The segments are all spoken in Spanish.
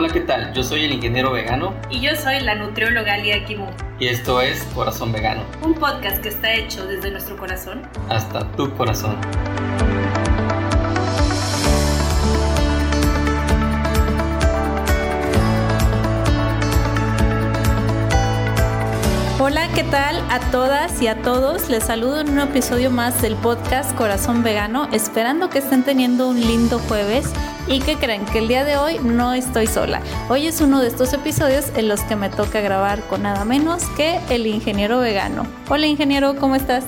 Hola, ¿qué tal? Yo soy el ingeniero vegano. Y yo soy la nutrióloga Lia Kimu. Y esto es Corazón Vegano. Un podcast que está hecho desde nuestro corazón. Hasta tu corazón. Hola, ¿qué tal a todas y a todos? Les saludo en un episodio más del podcast Corazón Vegano, esperando que estén teniendo un lindo jueves y que creen que el día de hoy no estoy sola. Hoy es uno de estos episodios en los que me toca grabar con nada menos que el ingeniero vegano. Hola ingeniero, ¿cómo estás?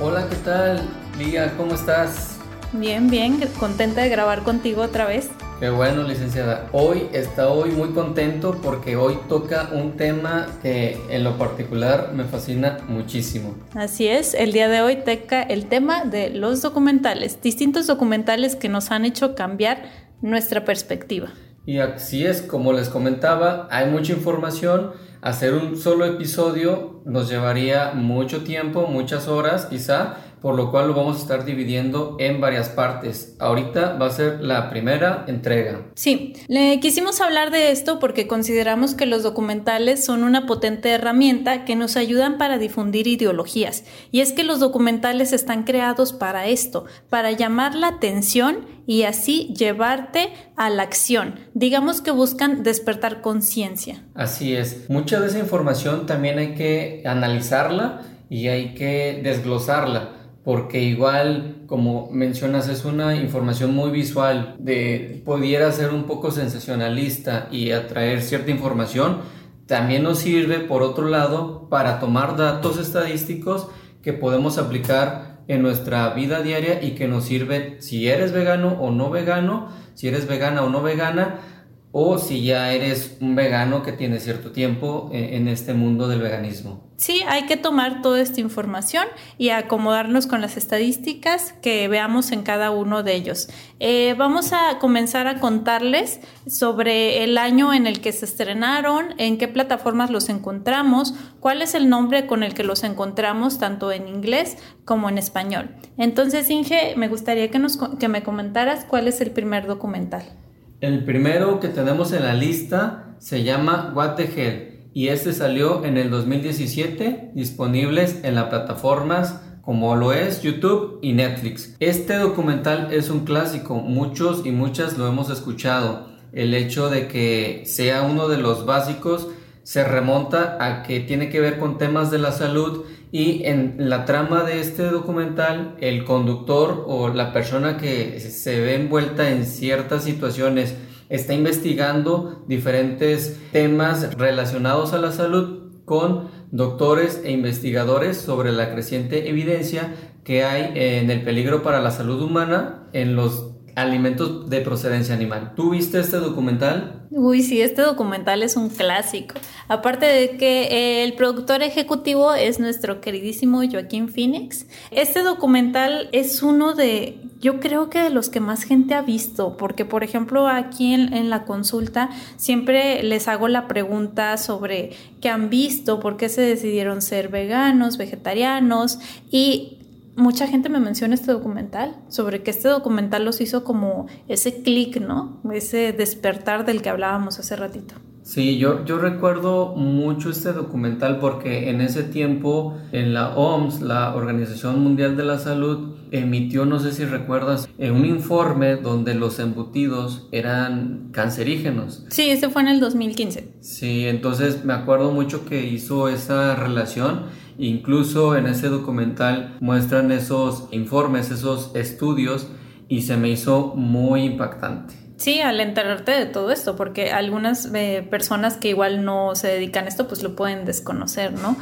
Hola, ¿qué tal? Lía, ¿cómo estás? Bien, bien, contenta de grabar contigo otra vez. Qué bueno, licenciada. Hoy está hoy muy contento porque hoy toca un tema que en lo particular me fascina muchísimo. Así es, el día de hoy toca el tema de los documentales, distintos documentales que nos han hecho cambiar nuestra perspectiva. Y así es, como les comentaba, hay mucha información. Hacer un solo episodio nos llevaría mucho tiempo, muchas horas quizá, por lo cual lo vamos a estar dividiendo en varias partes. Ahorita va a ser la primera entrega. Sí, le quisimos hablar de esto porque consideramos que los documentales son una potente herramienta que nos ayudan para difundir ideologías. Y es que los documentales están creados para esto, para llamar la atención y así llevarte a la acción. Digamos que buscan despertar conciencia. Así es. Mucha de esa información también hay que analizarla y hay que desglosarla porque igual, como mencionas, es una información muy visual, de pudiera ser un poco sensacionalista y atraer cierta información, también nos sirve, por otro lado, para tomar datos estadísticos que podemos aplicar en nuestra vida diaria y que nos sirve si eres vegano o no vegano, si eres vegana o no vegana, o si ya eres un vegano que tiene cierto tiempo eh, en este mundo del veganismo. Sí, hay que tomar toda esta información y acomodarnos con las estadísticas que veamos en cada uno de ellos. Eh, vamos a comenzar a contarles sobre el año en el que se estrenaron, en qué plataformas los encontramos, cuál es el nombre con el que los encontramos, tanto en inglés como en español. Entonces, Inge, me gustaría que, nos, que me comentaras cuál es el primer documental. El primero que tenemos en la lista se llama What the Hell y este salió en el 2017 disponibles en las plataformas como lo es YouTube y Netflix. Este documental es un clásico, muchos y muchas lo hemos escuchado. El hecho de que sea uno de los básicos se remonta a que tiene que ver con temas de la salud y en la trama de este documental el conductor o la persona que se ve envuelta en ciertas situaciones está investigando diferentes temas relacionados a la salud con doctores e investigadores sobre la creciente evidencia que hay en el peligro para la salud humana en los alimentos de procedencia animal. ¿Tú viste este documental? Uy, sí, este documental es un clásico. Aparte de que el productor ejecutivo es nuestro queridísimo Joaquín Phoenix. Este documental es uno de, yo creo que de los que más gente ha visto, porque por ejemplo aquí en, en la consulta siempre les hago la pregunta sobre qué han visto, por qué se decidieron ser veganos, vegetarianos y mucha gente me menciona este documental, sobre que este documental los hizo como ese clic, ¿no? Ese despertar del que hablábamos hace ratito. Sí, yo, yo recuerdo mucho este documental porque en ese tiempo en la OMS, la Organización Mundial de la Salud, emitió, no sé si recuerdas, eh, un informe donde los embutidos eran cancerígenos. Sí, ese fue en el 2015. Sí, entonces me acuerdo mucho que hizo esa relación Incluso en ese documental muestran esos informes, esos estudios y se me hizo muy impactante. Sí, al enterarte de todo esto, porque algunas eh, personas que igual no se dedican a esto, pues lo pueden desconocer, ¿no?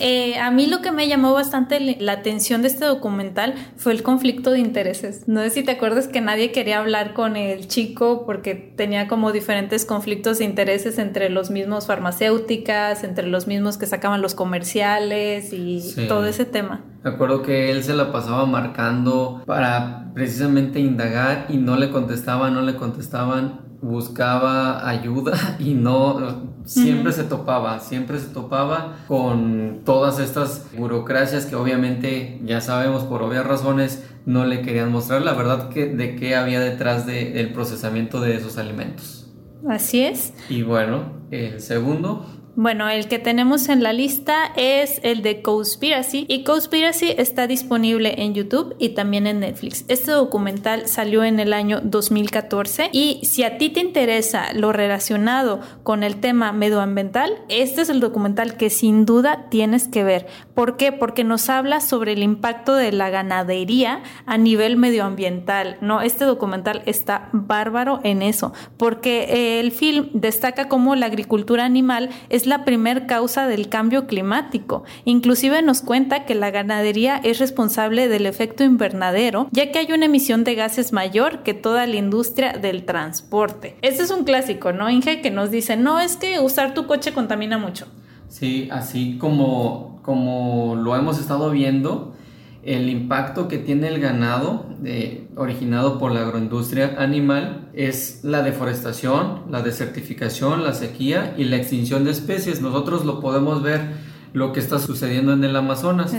Eh, a mí lo que me llamó bastante la atención de este documental fue el conflicto de intereses. No sé si te acuerdas que nadie quería hablar con el chico porque tenía como diferentes conflictos de intereses entre los mismos farmacéuticas, entre los mismos que sacaban los comerciales y todo ese tema. Me acuerdo que él se la pasaba marcando para precisamente indagar y no le contestaba, no le contestaban buscaba ayuda y no siempre se topaba, siempre se topaba con todas estas burocracias que obviamente ya sabemos por obvias razones no le querían mostrar la verdad que, de qué había detrás del procesamiento de esos alimentos. Así es. Y bueno, el segundo bueno, el que tenemos en la lista es el de Conspiracy y Conspiracy está disponible en YouTube y también en Netflix. Este documental salió en el año 2014 y si a ti te interesa lo relacionado con el tema medioambiental, este es el documental que sin duda tienes que ver. ¿Por qué? Porque nos habla sobre el impacto de la ganadería a nivel medioambiental. No, este documental está bárbaro en eso, porque el film destaca cómo la agricultura animal es la primer causa del cambio climático. Inclusive nos cuenta que la ganadería es responsable del efecto invernadero, ya que hay una emisión de gases mayor que toda la industria del transporte. Este es un clásico, ¿no, Inge? Que nos dice, no, es que usar tu coche contamina mucho. Sí, así como, como lo hemos estado viendo, el impacto que tiene el ganado originado por la agroindustria animal es la deforestación, la desertificación, la sequía y la extinción de especies. Nosotros lo podemos ver lo que está sucediendo en el Amazonas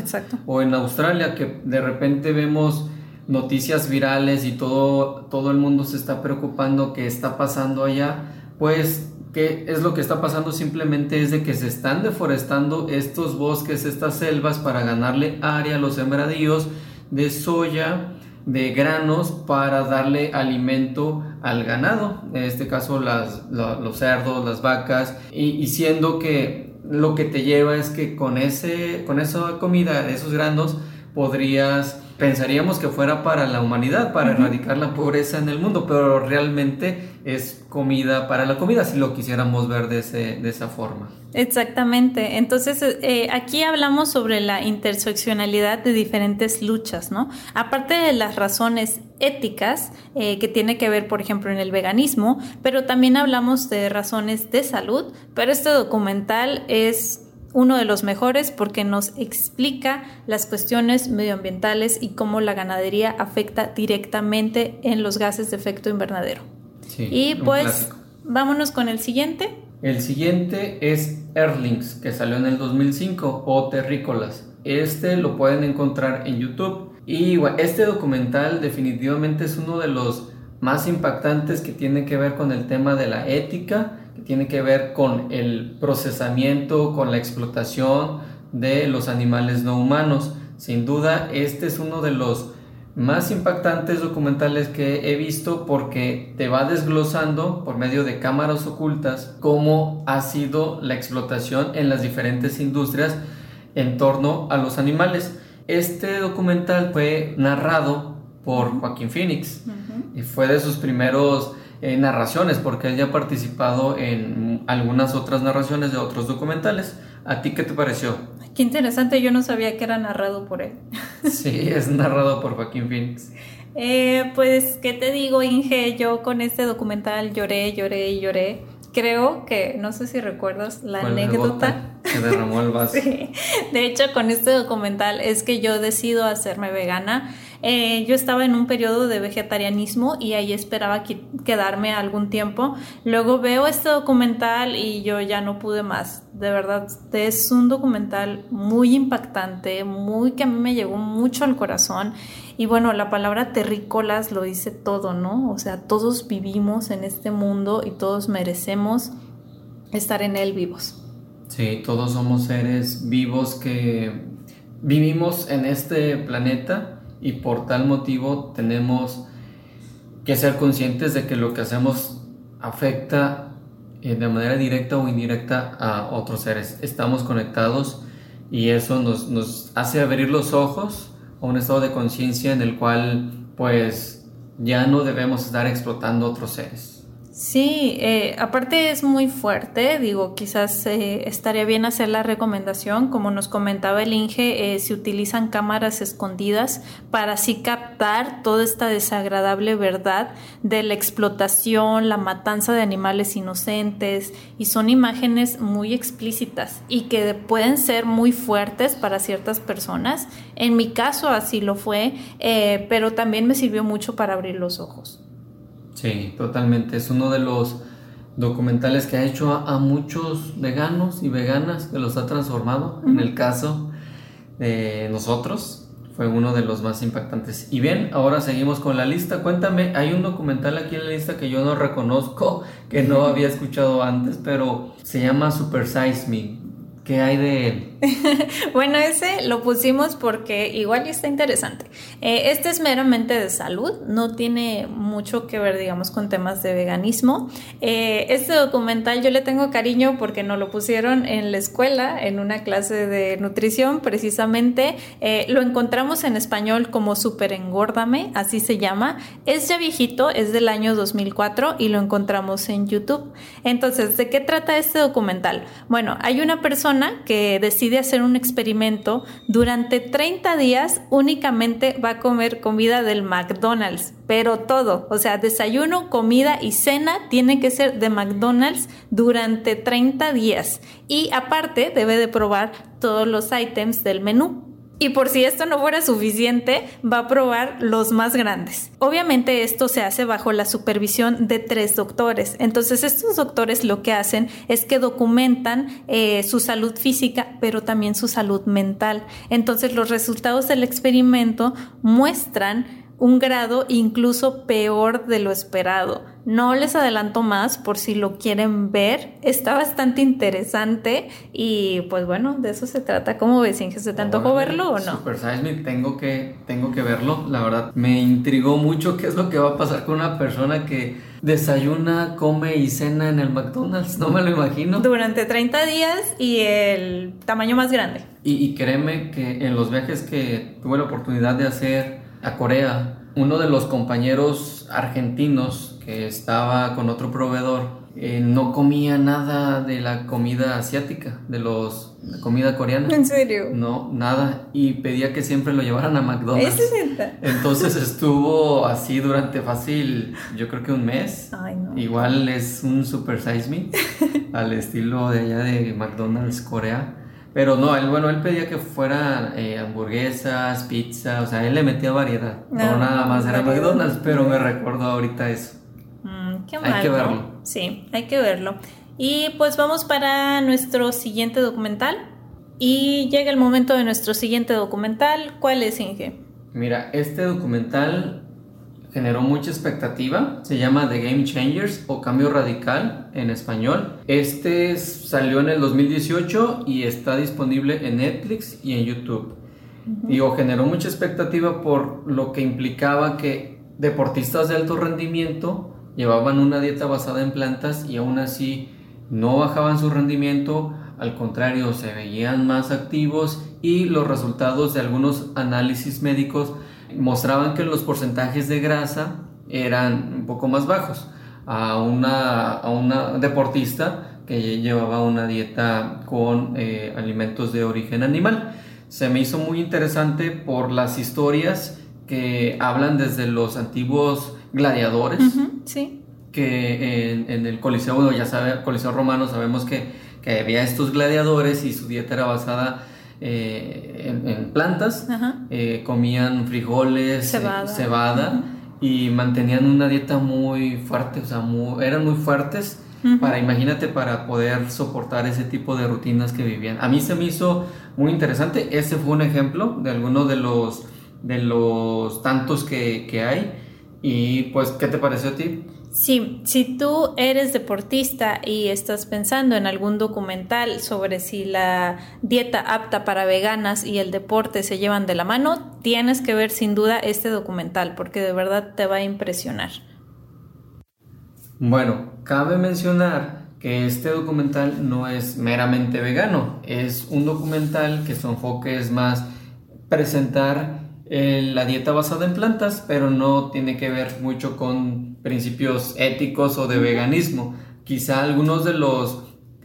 o en Australia, que de repente vemos noticias virales y todo, todo el mundo se está preocupando qué está pasando allá, pues ¿Qué es lo que está pasando? Simplemente es de que se están deforestando estos bosques, estas selvas para ganarle área a los sembradíos de soya, de granos para darle alimento al ganado, en este caso las, los cerdos, las vacas, y, siendo que lo que te lleva es que con, ese, con esa comida, esos granos, podrías pensaríamos que fuera para la humanidad, para erradicar la pobreza en el mundo, pero realmente es comida para la comida, si lo quisiéramos ver de, de esa forma. Exactamente. Entonces, eh, aquí hablamos sobre la interseccionalidad de diferentes luchas, ¿no? Aparte de las razones éticas eh, que tiene que ver, por ejemplo, en el veganismo, pero también hablamos de razones de salud, pero este documental es uno de los mejores porque nos explica las cuestiones medioambientales y cómo la ganadería afecta directamente en los gases de efecto invernadero. y pues vámonos con el siguiente. El siguiente es Erlings, que salió en el 2005, o Terrícolas. Este lo pueden encontrar en YouTube. Y este documental definitivamente es uno de los más impactantes que tiene que ver con el tema de la ética tiene que ver con el procesamiento, con la explotación de los animales no humanos. Sin duda, este es uno de los más impactantes documentales que he visto porque te va desglosando por medio de cámaras ocultas cómo ha sido la explotación en las diferentes industrias en torno a los animales. Este documental fue narrado por Joaquín Phoenix y fue de sus primeros eh, narraciones, porque él ya ha participado en algunas otras narraciones de otros documentales. ¿A ti qué te pareció? Qué interesante, yo no sabía que era narrado por él. sí, es narrado por Joaquín Phoenix. Eh, pues, ¿qué te digo, Inge? Yo con este documental lloré, lloré y lloré. Creo que, no sé si recuerdas la anécdota. Que derramó el vaso. De hecho, con este documental es que yo decido hacerme vegana eh, yo estaba en un periodo de vegetarianismo y ahí esperaba quedarme algún tiempo. Luego veo este documental y yo ya no pude más. De verdad, es un documental muy impactante, muy que a mí me llegó mucho al corazón. Y bueno, la palabra terrícolas lo dice todo, ¿no? O sea, todos vivimos en este mundo y todos merecemos estar en él vivos. Sí, todos somos seres vivos que vivimos en este planeta y por tal motivo tenemos que ser conscientes de que lo que hacemos afecta eh, de manera directa o indirecta a otros seres. Estamos conectados y eso nos, nos hace abrir los ojos a un estado de conciencia en el cual pues ya no debemos estar explotando otros seres. Sí, eh, aparte es muy fuerte, digo, quizás eh, estaría bien hacer la recomendación, como nos comentaba el Inge, eh, se utilizan cámaras escondidas para así captar toda esta desagradable verdad de la explotación, la matanza de animales inocentes, y son imágenes muy explícitas y que pueden ser muy fuertes para ciertas personas. En mi caso así lo fue, pero también me sirvió mucho para abrir los ojos. Sí, totalmente. Es uno de los documentales que ha hecho a, muchos veganos y veganas que los ha transformado. En el caso de nosotros, fue uno de los más impactantes. Y bien, ahora seguimos con la lista. Cuéntame, hay un documental aquí en la lista que yo no reconozco, que no había escuchado antes, pero se llama Super Size Me. ¿Qué hay de él? bueno, ese lo pusimos porque igual está interesante. Eh, este es meramente de salud, no tiene mucho que ver, digamos, con temas de veganismo. Eh, este documental yo le tengo cariño porque nos lo pusieron en la escuela, en una clase de nutrición, precisamente. Eh, lo encontramos en español como Super Engórdame, así se llama. Es ya viejito, es del año 2004 y lo encontramos en YouTube. Entonces, ¿de qué trata este documental? Bueno, hay una persona que decide hacer un experimento, durante 30 días únicamente va a comer comida del McDonald's, pero todo, o sea, desayuno, comida y cena tiene que ser de McDonald's durante 30 días. Y aparte debe de probar todos los items del menú. Y por si esto no fuera suficiente, va a probar los más grandes. Obviamente esto se hace bajo la supervisión de tres doctores. Entonces estos doctores lo que hacen es que documentan eh, su salud física, pero también su salud mental. Entonces los resultados del experimento muestran un grado incluso peor de lo esperado. No les adelanto más por si lo quieren ver. Está bastante interesante y pues bueno, de eso se trata. ¿Cómo ves, Inge? ¿Se te antojó verlo o no? Super Me, tengo que, tengo que verlo. La verdad, me intrigó mucho qué es lo que va a pasar con una persona que desayuna, come y cena en el McDonald's. No me lo imagino. Durante 30 días y el tamaño más grande. Y, y créeme que en los viajes que tuve la oportunidad de hacer a Corea, uno de los compañeros argentinos que estaba con otro proveedor eh, no comía nada de la comida asiática, de los comida coreana. ¿En serio? No, nada. Y pedía que siempre lo llevaran a McDonald's. Entonces estuvo así durante fácil, yo creo que un mes. Ay, no. Igual es un super size me al estilo de allá de McDonald's Corea. Pero no, él, bueno, él pedía que fueran eh, hamburguesas, pizza, o sea, él le metía variedad. No, No, nada más era. McDonald's, pero me recuerdo ahorita eso. Mm, qué Hay mal, que ¿no? verlo. Sí, hay que verlo. Y pues vamos para nuestro siguiente documental. Y llega el momento de nuestro siguiente documental. ¿Cuál es, Inge? Mira, este documental generó mucha expectativa. Se llama The Game Changers o Cambio Radical en español. Este es- salió en el 2018 y está disponible en Netflix y en YouTube. Digo, generó mucha expectativa por lo que implicaba que deportistas de alto rendimiento llevaban una dieta basada en plantas y aún así no bajaban su rendimiento, al contrario, se veían más activos y los resultados de algunos análisis médicos mostraban que los porcentajes de grasa eran un poco más bajos a una, a una deportista que llevaba una dieta con eh, alimentos de origen animal. Se me hizo muy interesante por las historias que hablan desde los antiguos gladiadores sí. que en, en el Coliseo, ya sabe, Coliseo Romano sabemos que, que había estos gladiadores y su dieta era basada eh, en, en plantas, eh, comían frijoles, Cebada. y mantenían una dieta muy fuerte, o sea, muy- eran muy fuertes. Para, imagínate, para poder soportar ese tipo de rutinas que vivían. A mí se me hizo muy interesante. Ese fue un ejemplo de alguno de los, de los tantos que, que hay. Y pues, ¿qué te pareció a ti? Sí, si tú eres deportista y estás pensando en algún documental sobre si la dieta apta para veganas y el deporte se llevan de la mano, tienes que ver sin duda este documental porque de verdad te va a impresionar. Bueno, cabe mencionar que este documental no es meramente vegano, es un documental que su enfoque es más presentar eh, la dieta basada en plantas, pero no tiene que ver mucho con principios éticos o de veganismo. Quizá algunos de los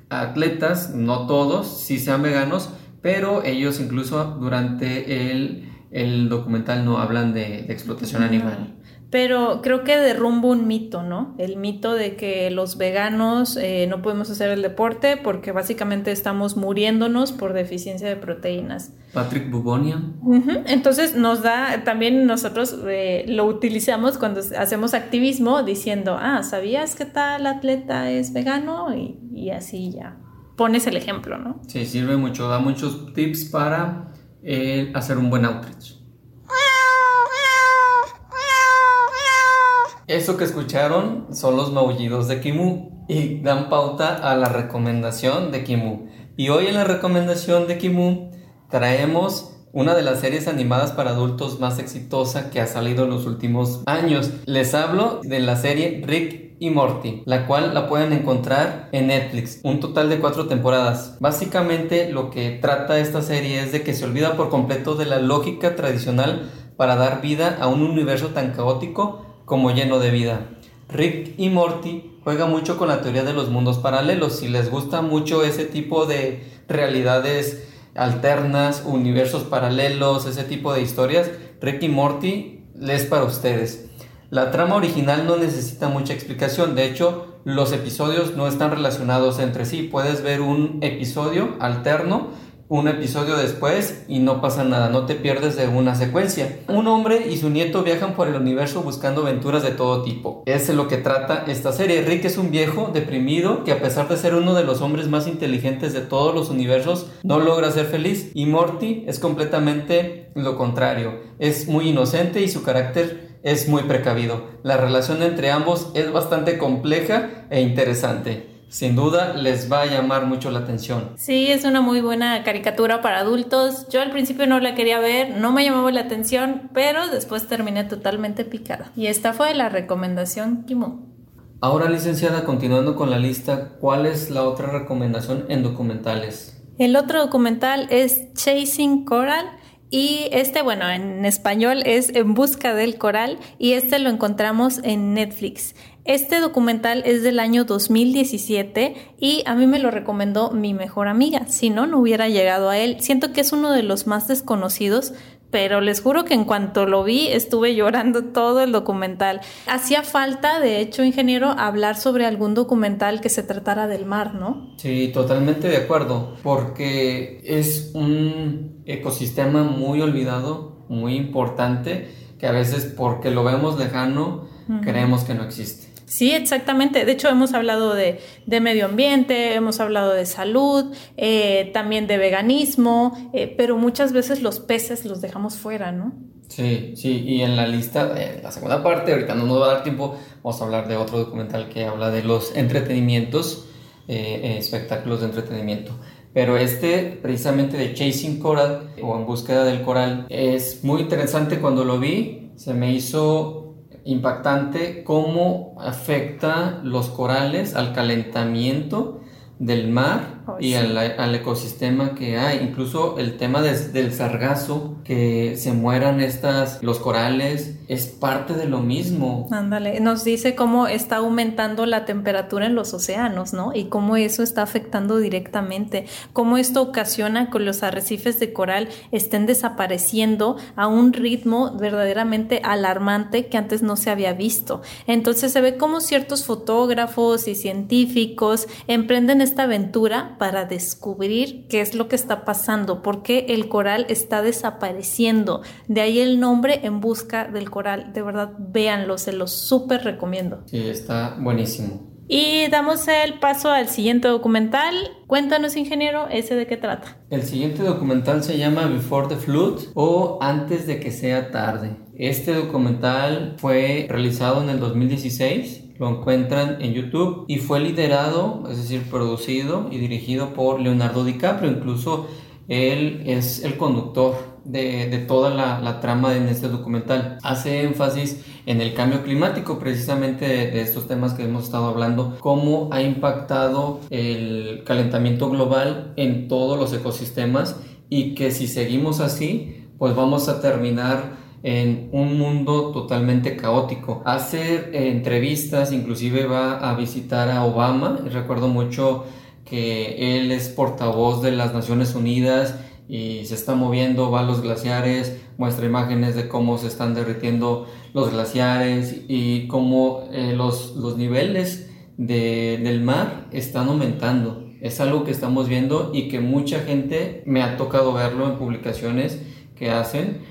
atletas, no todos, sí sean veganos, pero ellos incluso durante el, el documental no hablan de, de explotación animal. Pero creo que derrumba un mito, ¿no? El mito de que los veganos eh, no podemos hacer el deporte porque básicamente estamos muriéndonos por deficiencia de proteínas. Patrick Bubonian. Ujú, Entonces nos da, también nosotros eh, lo utilizamos cuando hacemos activismo diciendo, ah, ¿sabías que tal atleta es vegano? Y, y así ya pones el ejemplo, ¿no? Sí, sirve mucho, da muchos tips para eh, hacer un buen outreach. Eso que escucharon son los maullidos de Kimu y dan pauta a la recomendación de Kimu. Y hoy en la recomendación de Kimu traemos una de las series animadas para adultos más exitosa que ha salido en los últimos años. Les hablo de la serie Rick y Morty, la cual la pueden encontrar en Netflix, un total de cuatro temporadas. Básicamente lo que trata esta serie es de que se olvida por completo de la lógica tradicional para dar vida a un universo tan caótico como lleno de vida. Rick y Morty juega mucho con la teoría de los mundos paralelos. Si les gusta mucho ese tipo de realidades alternas, universos paralelos, ese tipo de historias, Rick y Morty es para ustedes. La trama original no necesita mucha explicación, de hecho los episodios no están relacionados entre sí, puedes ver un episodio alterno un episodio después y no pasa nada, no te pierdes de una secuencia. Un hombre y su nieto viajan por el universo buscando aventuras de todo tipo. Es lo que trata esta serie. Rick es un viejo deprimido que a pesar de ser uno de los hombres más inteligentes de todos los universos, no logra ser feliz. Y Morty es completamente lo contrario. Es muy inocente y su carácter es muy precavido. La relación entre ambos es bastante compleja e interesante sin duda les va a llamar mucho la atención. Sí, es una muy buena caricatura para adultos. Yo al principio no la quería ver, no me llamaba la atención, pero después terminé totalmente picada. Y esta fue la recomendación Kimo. Ahora, licenciada, continuando con la lista, ¿cuál es la otra recomendación en documentales? El otro documental es Chasing Coral. Y este, bueno, en español es En Busca del Coral y este lo encontramos en Netflix. Este documental es del año 2017 y a mí me lo recomendó mi mejor amiga. Si no, no hubiera llegado a él. Siento que es uno de los más desconocidos, pero les juro que en cuanto lo vi estuve llorando todo el documental. Hacía falta, de hecho, ingeniero, hablar sobre algún documental que se tratara del mar, ¿no? Sí, totalmente de acuerdo, porque es un ecosistema muy olvidado, muy importante, que a veces porque lo vemos lejano, creemos que no existe. Sí, exactamente. De hecho, hemos hablado de, medio ambiente, hemos hablado de salud, eh, también de veganismo, eh, pero muchas veces los peces los dejamos fuera, ¿no? Sí, sí, y en la lista, en la segunda parte, ahorita no nos va a dar tiempo, vamos a hablar de otro documental que habla de los entretenimientos, eh, espectáculos de entretenimiento. Pero este, precisamente de Chasing Coral o En búsqueda del coral, es muy interesante cuando lo vi, se me hizo impactante cómo afecta los corales al calentamiento del mar y al, ecosistema que hay. Incluso el tema del sargazo, que se mueran estas, los corales, es parte de lo mismo. Ándale, nos dice cómo está aumentando la temperatura en los océanos, ¿no? Y cómo eso está afectando directamente, cómo esto ocasiona que los arrecifes de coral estén desapareciendo a un ritmo verdaderamente alarmante que antes no se había visto. Entonces se ve cómo ciertos fotógrafos y científicos emprenden esta aventura para descubrir qué es lo que está pasando, por qué el coral está desapareciendo. De ahí el nombre en busca del coral. De verdad, véanlo, se los súper recomiendo. Sí, está buenísimo. Y damos el paso al siguiente documental. Cuéntanos, ingeniero, ¿ese de qué trata? El siguiente documental se llama Before the Flood o Antes de que sea tarde. Este documental fue realizado en el 2016 lo encuentran en YouTube y fue liderado, es decir, producido y dirigido por Leonardo DiCaprio. Incluso él es el conductor de, toda la, trama en este documental. Hace énfasis en el cambio climático, precisamente de, estos temas que hemos estado hablando, cómo ha impactado el calentamiento global en todos los ecosistemas y que si seguimos así, pues vamos a terminar en un mundo totalmente caótico. Hace eh, entrevistas, inclusive va a visitar a Obama. Recuerdo mucho que él es portavoz de las Naciones Unidas y se está moviendo, va a los glaciares, muestra imágenes de cómo se están derritiendo los glaciares y cómo eh, los, los, niveles del mar están aumentando. Es algo que estamos viendo y que mucha gente me ha tocado verlo en publicaciones que hacen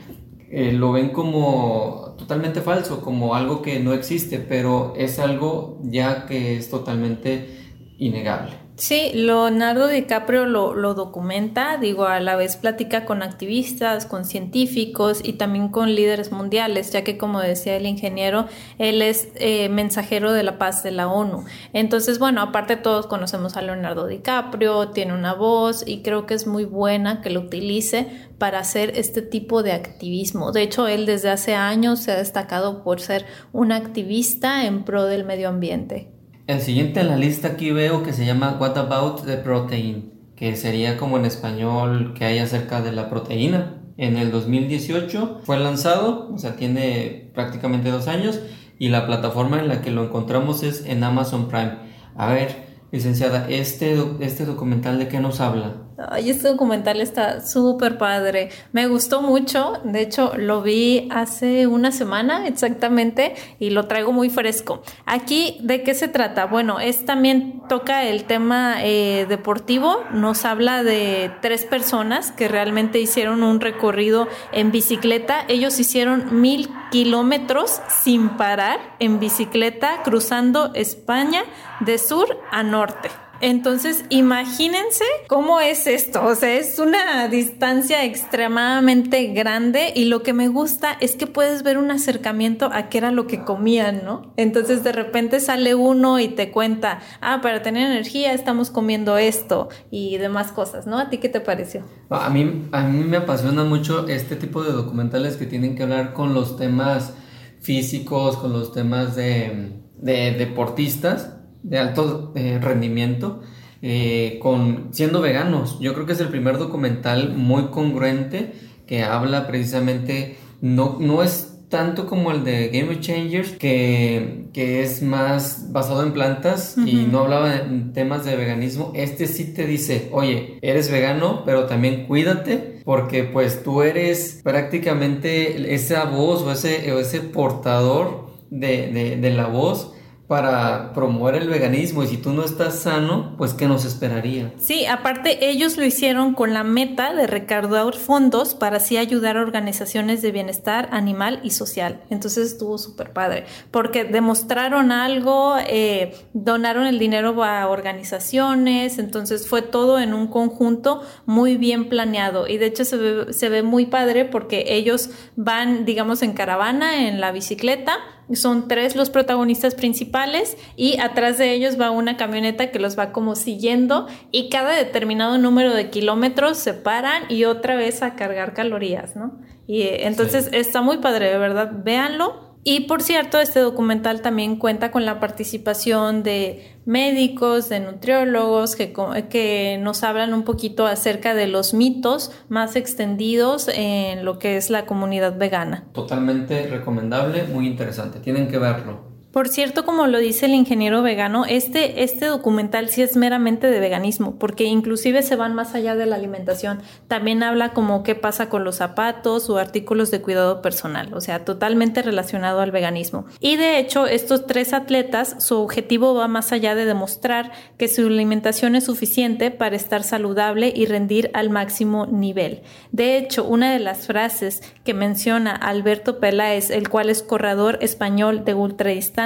eh, lo ven como totalmente falso, como algo que no existe, pero es algo ya que es totalmente innegable. Sí, Leonardo DiCaprio lo, lo, documenta, digo, a la vez platica con activistas, con científicos y también con líderes mundiales, ya que como decía el ingeniero, él es eh, mensajero de la paz de la ONU. Entonces, bueno, aparte todos conocemos a Leonardo DiCaprio, tiene una voz y creo que es muy buena que lo utilice para hacer este tipo de activismo. De hecho, él desde hace años se ha destacado por ser un activista en pro del medio ambiente. El siguiente en la lista aquí veo que se llama What About the Protein, que sería como en español que hay acerca de la proteína. En el 2018 fue lanzado, o sea, tiene prácticamente dos años, y la plataforma en la que lo encontramos es en Amazon Prime. A ver, licenciada, ¿este, este documental de qué nos habla? Ay, este documental está súper padre. Me gustó mucho. De hecho, lo vi hace una semana exactamente y lo traigo muy fresco. Aquí, ¿de qué se trata? Bueno, es también toca el tema eh, deportivo. Nos habla de tres personas que realmente hicieron un recorrido en bicicleta. Ellos hicieron mil kilómetros sin parar en bicicleta cruzando España de sur a norte. Entonces, imagínense cómo es esto. O sea, es una distancia extremadamente grande y lo que me gusta es que puedes ver un acercamiento a qué era lo que comían, ¿no? Entonces, de repente sale uno y te cuenta, ah, para tener energía estamos comiendo esto y demás cosas, ¿no? ¿A ti qué te pareció? A mí, a mí me apasiona mucho este tipo de documentales que tienen que hablar con los temas físicos, con los temas de, de deportistas de alto eh, rendimiento eh, con siendo veganos. Yo creo que es el primer documental muy congruente que habla precisamente, no, no es tanto como el de Game Changers, que, que es más basado en plantas y no hablaba de temas de veganismo. Este sí te dice, oye, eres vegano, pero también cuídate, porque pues tú eres prácticamente esa voz o ese, o ese portador de, de, de la voz para promover el veganismo y si tú no estás sano, pues ¿qué nos esperaría? Sí, aparte ellos lo hicieron con la meta de recaudar fondos para así ayudar a organizaciones de bienestar animal y social. Entonces estuvo súper padre, porque demostraron algo, eh, donaron el dinero a organizaciones, entonces fue todo en un conjunto muy bien planeado y de hecho se ve, se ve muy padre porque ellos van, digamos, en caravana, en la bicicleta, son tres los protagonistas principales y atrás de ellos va una camioneta que los va como siguiendo y cada determinado número de kilómetros se paran y otra vez a cargar calorías, ¿no? Y eh, entonces está muy padre, de verdad, véanlo y por cierto, este documental también cuenta con la participación de médicos, de nutriólogos, que, que, nos hablan un poquito acerca de los mitos más extendidos en lo que es la comunidad vegana. Totalmente recomendable, muy interesante, tienen que verlo. Por cierto, como lo dice el ingeniero vegano, este, este documental sí es meramente de veganismo, porque inclusive se van más allá de la alimentación. También habla como qué pasa con los zapatos o artículos de cuidado personal, o sea, totalmente relacionado al veganismo. Y de hecho, estos tres atletas, su objetivo va más allá de demostrar que su alimentación es suficiente para estar saludable y rendir al máximo nivel. De hecho, una de las frases que menciona Alberto Peláez, el cual es corredor español de ultradistancia,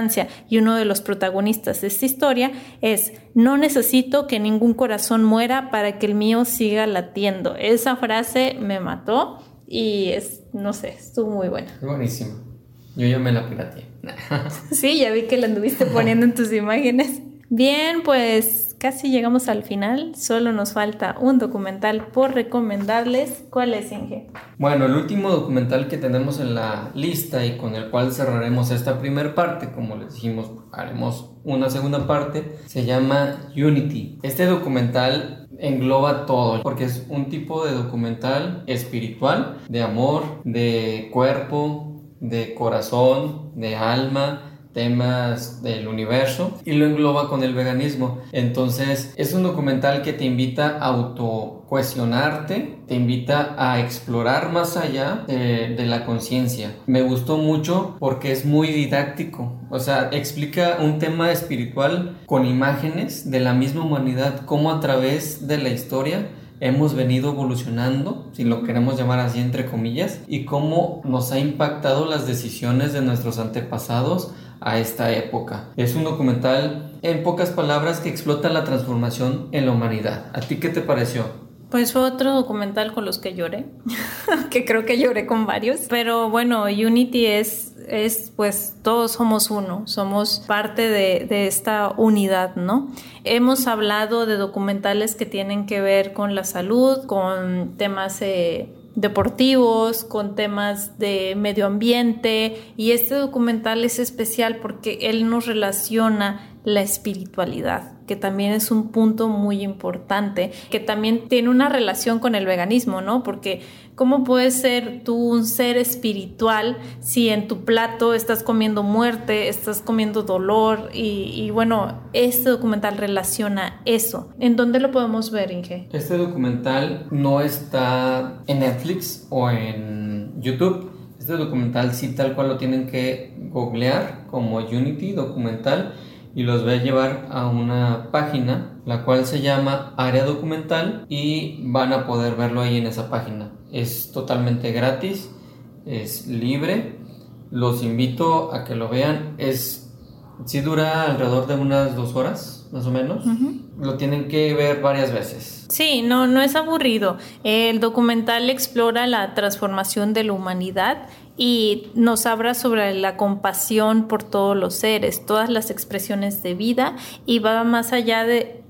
y uno de los protagonistas de esta historia es, no necesito que ningún corazón muera para que el mío siga latiendo. Esa frase me mató y es, no sé, estuvo muy buena. Buenísimo. Yo ya me la pirateé. sí, ya vi que la anduviste poniendo en tus imágenes. Bien, pues casi llegamos al final, solo nos falta un documental por recomendarles. ¿Cuál es, Inge? Bueno, el último documental que tenemos en la lista y con el cual cerraremos esta primera parte, como les dijimos, haremos una segunda parte, se llama Unity. Este documental engloba todo, porque es un tipo de documental espiritual, de amor, de cuerpo, de corazón, de alma, temas del universo y lo engloba con el veganismo. Entonces es un documental que te invita a autocuestionarte, te invita a explorar más allá de, de la conciencia. Me gustó mucho porque es muy didáctico, o sea, explica un tema espiritual con imágenes de la misma humanidad, como a través de la historia hemos venido evolucionando, si lo queremos llamar así entre comillas, y cómo nos ha impactado las decisiones de nuestros antepasados a esta época. Es un documental, en pocas palabras, que explota la transformación en la humanidad. ¿A ti qué te pareció? Pues fue otro documental con los que lloré, que creo que lloré con varios. Pero bueno, Unity es, es pues todos somos uno, somos parte de, de esta unidad, ¿no? Hemos hablado de documentales que tienen que ver con la salud, con temas... Eh, deportivos, con temas de medio ambiente y este documental es especial porque él nos relaciona la espiritualidad, que también es un punto muy importante, que también tiene una relación con el veganismo, ¿no? Porque ¿cómo puedes ser tú un ser espiritual si en tu plato estás comiendo muerte, estás comiendo dolor? Y, bueno, este documental relaciona eso. ¿En dónde lo podemos ver, Inge? Este documental no está en Netflix o en YouTube. Este documental sí tal cual lo tienen que googlear como Unity documental y los voy a llevar a una página la cual se llama área documental y van a poder verlo ahí en esa página. Es totalmente gratis, es libre. Los invito a que lo vean. Es si dura alrededor de unas dos horas, más o menos. Lo tienen que ver varias veces. Sí, no, no es aburrido. El documental explora la transformación de la humanidad y nos habla sobre la compasión por todos los seres, todas las expresiones de vida y va más allá de,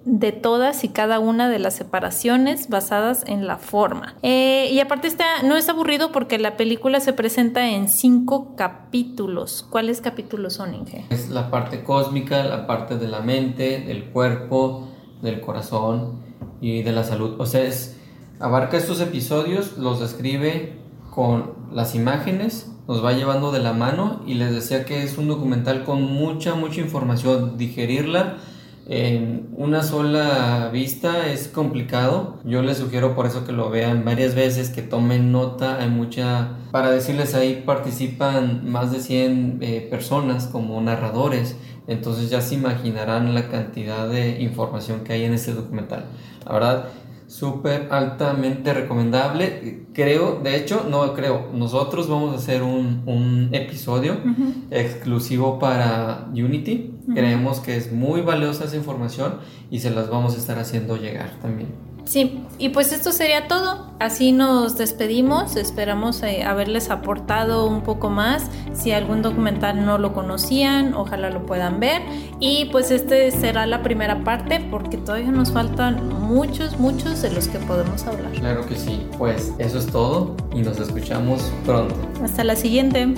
todas y cada una de las separaciones basadas en la forma. Eh, y aparte está, no es aburrido porque la película se presenta en cinco capítulos. ¿Cuáles capítulos son, Inge? Es la parte cósmica, la parte de la mente, del cuerpo, del corazón y de la salud. O sea, es, abarca estos episodios, los describe con las imágenes, nos va llevando de la mano y les decía que es un documental con mucha, mucha información. Digerirla en una sola vista es complicado. Yo les sugiero por eso que lo vean varias veces, que tomen nota. Hay mucha... Para decirles ahí participan más de 100 eh, personas como narradores. Entonces ya se imaginarán la cantidad de información que hay en este documental. La verdad súper altamente recomendable. Creo, de hecho, no creo, nosotros vamos a hacer un, episodio exclusivo para Unity. Creemos que es muy valiosa esa información y se las vamos a estar haciendo llegar también. Sí, y pues esto sería todo. Así nos despedimos. Esperamos eh, haberles aportado un poco más. Si algún documental no lo conocían, ojalá lo puedan ver. Y pues este será la primera parte porque todavía nos faltan muchos, muchos de los que podemos hablar. Claro que sí. Pues eso es todo y nos escuchamos pronto. Hasta la siguiente.